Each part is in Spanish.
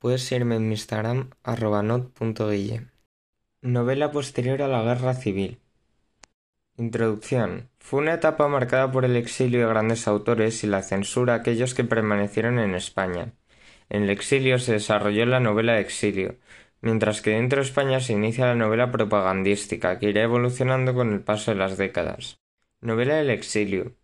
Puedes seguirme en mi Instagram. Novela posterior a la Guerra Civil. Introducción. Fue una etapa marcada por el exilio de grandes autores y la censura a aquellos que permanecieron en España. En el exilio se desarrolló la novela de exilio, mientras que dentro de España se inicia la novela propagandística, que irá evolucionando con el paso de las décadas. Novela del exilio.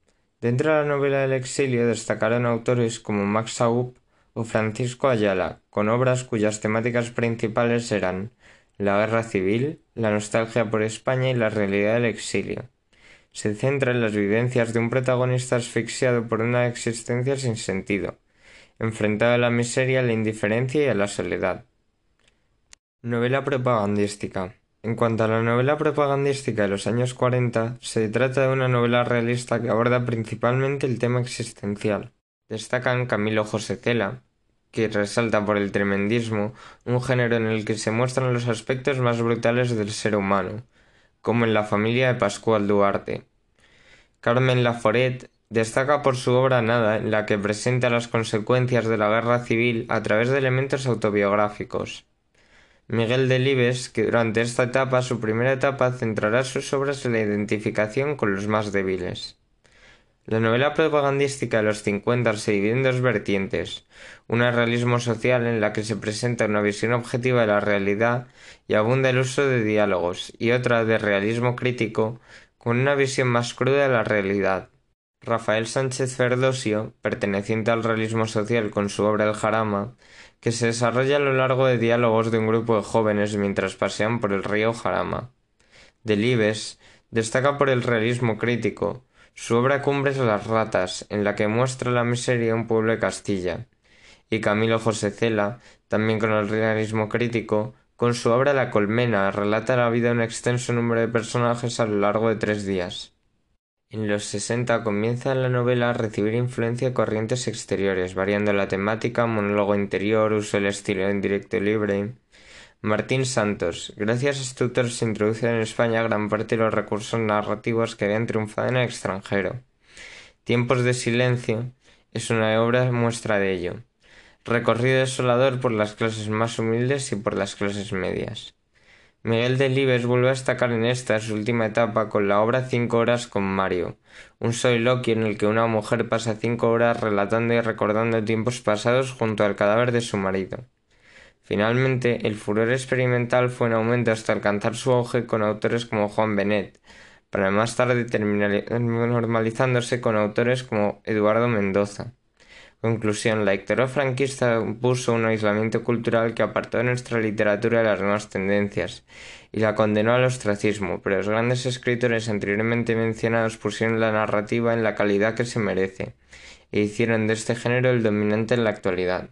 Dentro de la novela del exilio destacaron autores como Max Saup o Francisco Ayala, con obras cuyas temáticas principales eran la guerra civil, la nostalgia por España y la realidad del exilio. Se centra en las vivencias de un protagonista asfixiado por una existencia sin sentido, enfrentado a la miseria, a la indiferencia y a la soledad. Novela propagandística. En cuanto a la novela propagandística de los años 40, se trata de una novela realista que aborda principalmente el tema existencial. Destacan Camilo José Cela, que resalta por el tremendismo, un género en el que se muestran los aspectos más brutales del ser humano, como en la familia de Pascual Duarte. Carmen Laforet destaca por su obra Nada, en la que presenta las consecuencias de la guerra civil a través de elementos autobiográficos. Miguel Delibes, que durante esta etapa, su primera etapa, centrará sus obras en la identificación con los más débiles. La novela propagandística de los 50 se divide en dos vertientes, una realismo social en la que se presenta una visión objetiva de la realidad y abunda el uso de diálogos, y otra de realismo crítico con una visión más cruda de la realidad. Rafael Sánchez Ferdosio, perteneciente al realismo social con su obra El Jarama, que se desarrolla a lo largo de diálogos de un grupo de jóvenes mientras pasean por el río Jarama. Delibes destaca por el realismo crítico. Su obra Cumbre es Las Ratas, en la que muestra la miseria de un pueblo de Castilla. Y Camilo José Cela, también con el realismo crítico, con su obra La Colmena, relata la vida de un extenso número de personajes a lo largo de tres días. En los sesenta comienza la novela a recibir influencia de corrientes exteriores, variando la temática, monólogo interior, uso del estilo en directo libre. Martín Santos. Gracias a este autor se introducen en España gran parte de los recursos narrativos que habían triunfado en el extranjero. Tiempos de silencio es una obra muestra de ello. Recorrido desolador por las clases más humildes y por las clases medias. Miguel Delibes vuelve a destacar en esta su última etapa con la obra Cinco horas con Mario, un soliloquio en el que una mujer pasa cinco horas relatando y recordando tiempos pasados junto al cadáver de su marido. Finalmente, el furor experimental fue en aumento hasta alcanzar su auge con autores como Juan Benet, para más tarde terminar normalizándose con autores como Eduardo Mendoza. Conclusión. La dictadura franquista puso un aislamiento cultural que apartó de nuestra literatura de las nuevas tendencias y la condenó al ostracismo, pero los grandes escritores anteriormente mencionados pusieron la narrativa en la calidad que se merece e hicieron de este género el dominante en la actualidad.